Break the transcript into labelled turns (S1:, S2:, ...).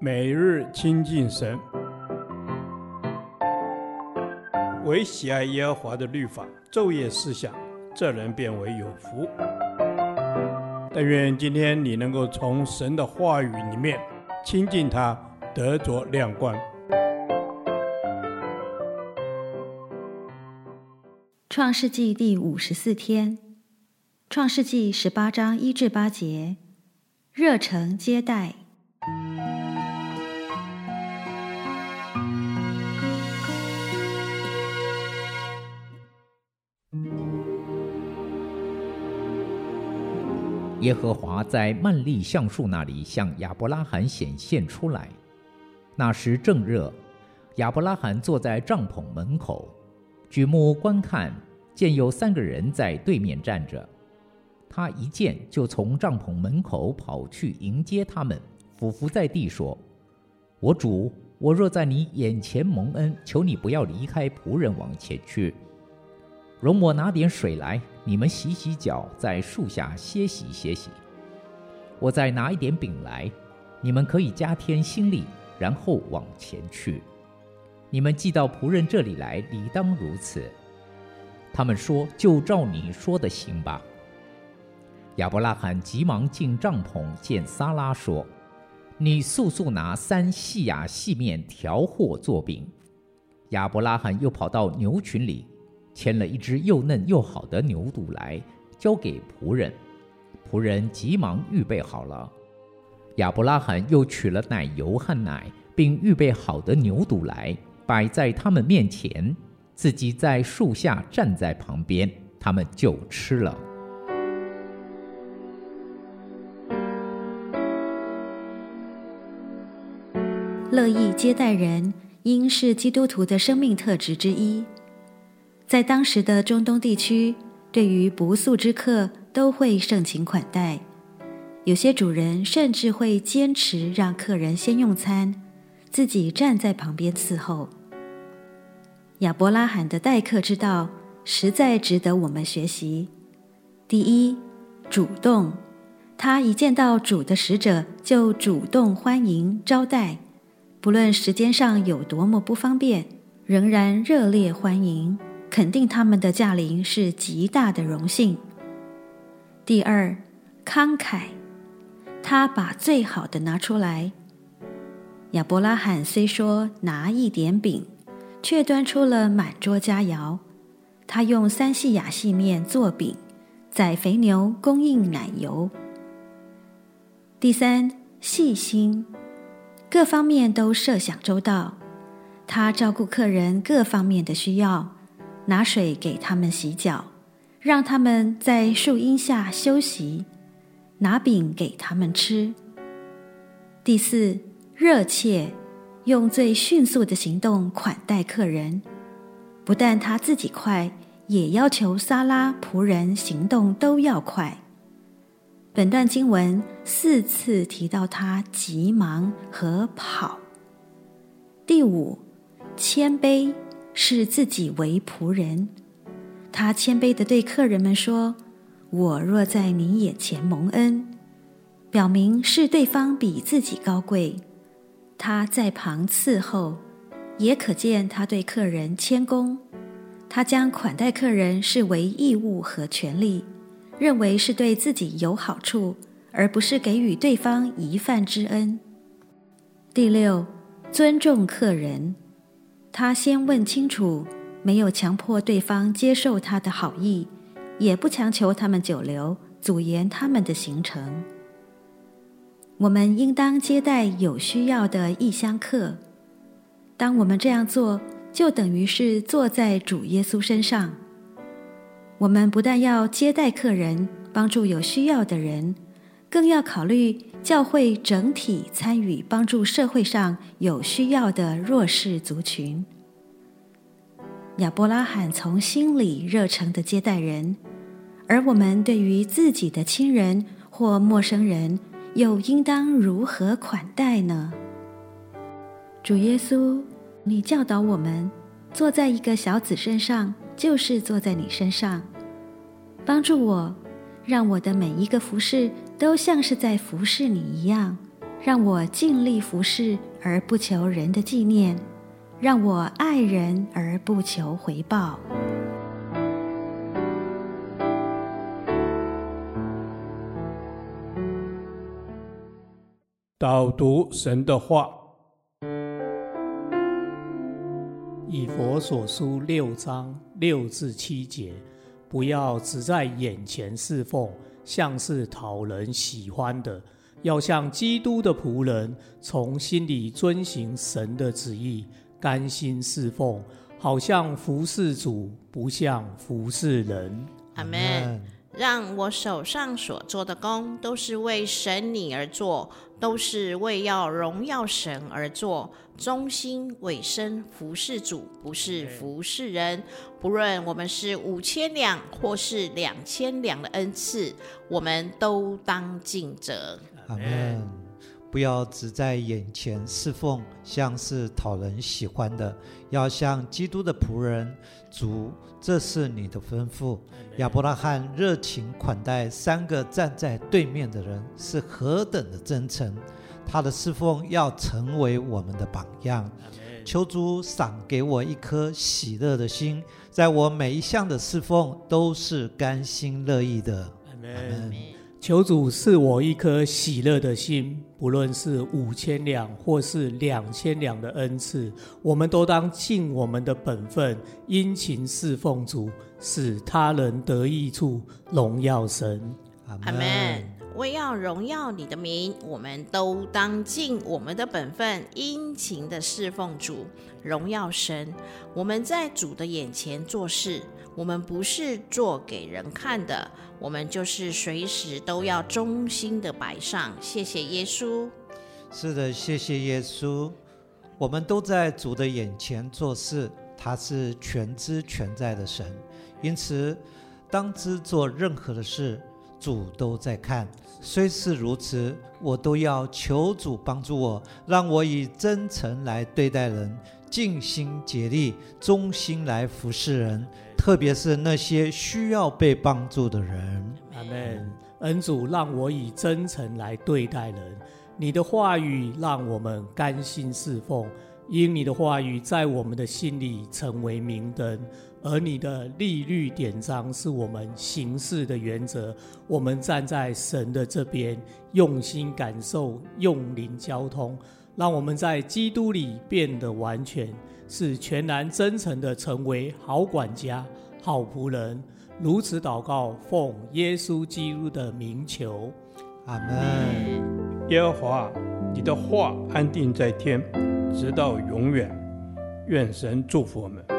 S1: 每日亲近神，唯喜爱耶和华的律法，昼夜思想，这人便为有福。但愿今天你能够从神的话语里面亲近他，得着亮光。
S2: 创世纪第五十四天，创世纪十八章一至八节，热诚接待。
S3: 耶和华在曼利橡树那里向亚伯拉罕显现出来。那时正热，亚伯拉罕坐在帐篷门口。举目观看，见有三个人在对面站着。他一见，就从帐篷门口跑去迎接他们，俯伏在地说：“我主，我若在你眼前蒙恩，求你不要离开仆人往前去，容我拿点水来，你们洗洗脚，在树下歇息歇息。我再拿一点饼来，你们可以加添心力，然后往前去。”你们既到仆人这里来，理当如此。他们说：“就照你说的行吧。”亚伯拉罕急忙进帐篷见撒拉，说：“你速速拿三细亚细面调和做饼。”亚伯拉罕又跑到牛群里，牵了一只又嫩又好的牛肚来，交给仆人。仆人急忙预备好了。亚伯拉罕又取了奶油和奶，并预备好的牛肚来。摆在他们面前，自己在树下站在旁边，他们就吃了。
S2: 乐意接待人，应是基督徒的生命特质之一。在当时的中东地区，对于不速之客都会盛情款待，有些主人甚至会坚持让客人先用餐。自己站在旁边伺候。亚伯拉罕的待客之道实在值得我们学习。第一，主动，他一见到主的使者就主动欢迎招待，不论时间上有多么不方便，仍然热烈欢迎，肯定他们的驾临是极大的荣幸。第二，慷慨，他把最好的拿出来。亚伯拉罕虽说拿一点饼，却端出了满桌佳肴。他用三细亚细面做饼，宰肥牛供应奶油。第三，细心，各方面都设想周到。他照顾客人各方面的需要，拿水给他们洗脚，让他们在树荫下休息，拿饼给他们吃。第四。热切，用最迅速的行动款待客人，不但他自己快，也要求撒拉仆人行动都要快。本段经文四次提到他急忙和跑。第五，谦卑，视自己为仆人，他谦卑地对客人们说：“我若在你眼前蒙恩”，表明是对方比自己高贵。他在旁伺候，也可见他对客人谦恭。他将款待客人视为义务和权利，认为是对自己有好处，而不是给予对方一饭之恩。第六，尊重客人。他先问清楚，没有强迫对方接受他的好意，也不强求他们久留，阻延他们的行程。我们应当接待有需要的异乡客。当我们这样做，就等于是坐在主耶稣身上。我们不但要接待客人，帮助有需要的人，更要考虑教会整体参与帮助社会上有需要的弱势族群。亚伯拉罕从心里热诚地接待人，而我们对于自己的亲人或陌生人，又应当如何款待呢？主耶稣，你教导我们，坐在一个小子身上，就是坐在你身上，帮助我，让我的每一个服事都像是在服侍你一样，让我尽力服侍而不求人的纪念，让我爱人而不求回报。
S1: 导读神的话，
S4: 以佛所书六章六至七节，不要只在眼前侍奉，像是讨人喜欢的。要像基督的仆人，从心里遵行神的旨意，甘心侍奉，好像服侍主，不像服侍人。
S5: 阿门。让我手上所做的工，都是为神你而做，都是为要荣耀神而做，忠心委身服侍主，不是服侍人。不论我们是五千两或是两千两的恩赐，我们都当尽责。
S6: 阿门。不要只在眼前侍奉，像是讨人喜欢的，要像基督的仆人。主，这是你的吩咐。亚伯拉罕热情款待三个站在对面的人，是何等的真诚！他的侍奉要成为我们的榜样。求主赏给我一颗喜乐的心，在我每一项的侍奉都是甘心乐意的。阿门。
S4: 求主赐我一颗喜乐的心，不论是五千两或是两千两的恩赐，我们都当尽我们的本分，殷勤侍奉主，使他人得益处，荣耀神。
S5: 阿门。为要荣耀你的名，我们都当尽我们的本分，殷勤的侍奉主，荣耀神。我们在主的眼前做事。我们不是做给人看的，我们就是随时都要忠心的摆上。谢谢耶稣。
S6: 是的，谢谢耶稣。我们都在主的眼前做事，他是全知全在的神，因此当知做任何的事，主都在看。虽是如此，我都要求主帮助我，让我以真诚来对待人，尽心竭力，忠心来服侍人。特别是那些需要被帮助的人，
S4: 阿门。恩主，让我以真诚来对待人。你的话语让我们甘心侍奉，因你的话语在我们的心里成为明灯，而你的律例典章是我们行事的原则。我们站在神的这边，用心感受，用灵交通，让我们在基督里变得完全。是全然真诚的成为好管家、好仆人，如此祷告，奉耶稣基督的名求，
S6: 阿门。
S1: 耶和华，你的话安定在天，直到永远。愿神祝福我们。